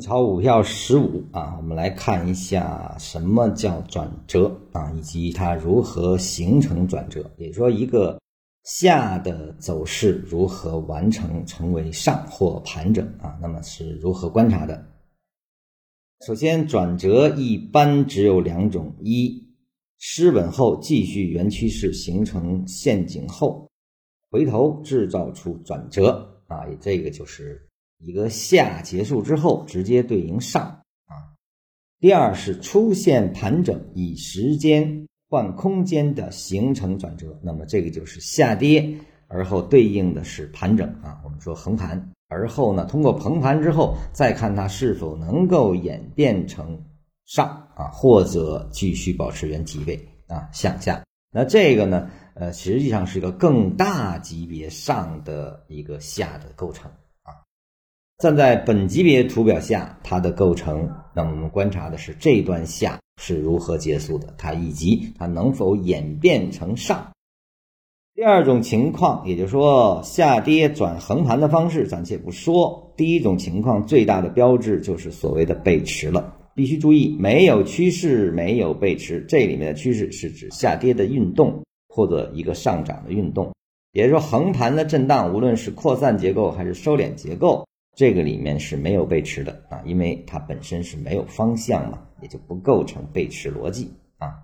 炒股票十五啊，我们来看一下什么叫转折啊，以及它如何形成转折。也就说，一个下的走势如何完成成为上或盘整啊？那么是如何观察的？首先，转折一般只有两种：一失稳后继续原趋势形成陷阱后，回头制造出转折啊，这个就是。一个下结束之后，直接对应上啊。第二是出现盘整，以时间换空间的形成转折，那么这个就是下跌，而后对应的是盘整啊。我们说横盘，而后呢，通过横盘之后，再看它是否能够演变成上啊，或者继续保持原体位啊向下。那这个呢，呃，实际上是一个更大级别上的一个下的构成。站在本级别图表下，它的构成，那我们观察的是这段下是如何结束的，它以及它能否演变成上。第二种情况，也就是说下跌转横盘的方式，暂且不说。第一种情况最大的标志就是所谓的背驰了，必须注意，没有趋势，没有背驰。这里面的趋势是指下跌的运动或者一个上涨的运动，也就是说横盘的震荡，无论是扩散结构还是收敛结构。这个里面是没有背驰的啊，因为它本身是没有方向嘛，也就不构成背驰逻辑啊。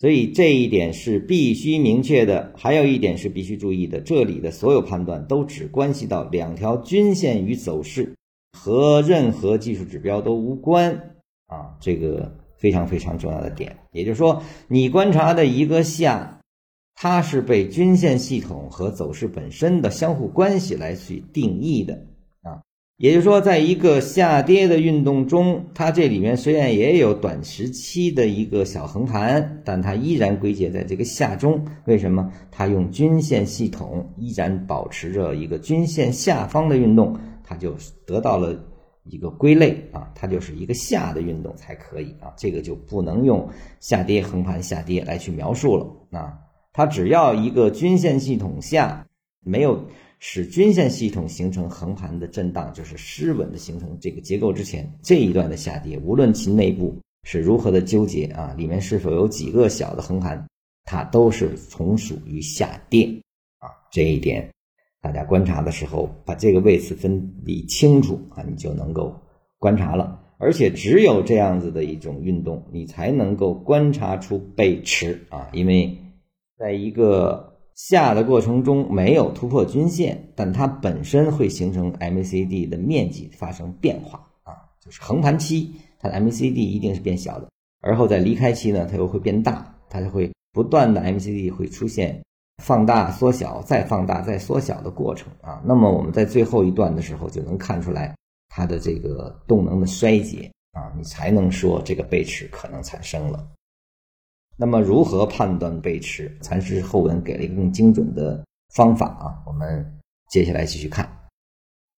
所以这一点是必须明确的。还有一点是必须注意的，这里的所有判断都只关系到两条均线与走势，和任何技术指标都无关啊。这个非常非常重要的点，也就是说，你观察的一个下，它是被均线系统和走势本身的相互关系来去定义的。也就是说，在一个下跌的运动中，它这里面虽然也有短时期的一个小横盘，但它依然归结在这个下中。为什么？它用均线系统依然保持着一个均线下方的运动，它就得到了一个归类啊，它就是一个下的运动才可以啊。这个就不能用下跌横盘下跌来去描述了啊。它只要一个均线系统下没有。使均线系统形成横盘的震荡，就是失稳的形成这个结构之前，这一段的下跌，无论其内部是如何的纠结啊，里面是否有几个小的横盘，它都是从属于下跌啊。这一点大家观察的时候，把这个位次分理清楚啊，你就能够观察了。而且只有这样子的一种运动，你才能够观察出背驰啊，因为在一个。下的过程中没有突破均线，但它本身会形成 MACD 的面积发生变化啊，就是横盘期它的 MACD 一定是变小的，而后在离开期呢，它又会变大，它就会不断的 MACD 会出现放大、缩小、再放大、再缩小的过程啊。那么我们在最后一段的时候就能看出来它的这个动能的衰竭啊，你才能说这个背驰可能产生了。那么如何判断背驰？禅师后文给了一个更精准的方法啊，我们接下来继续看。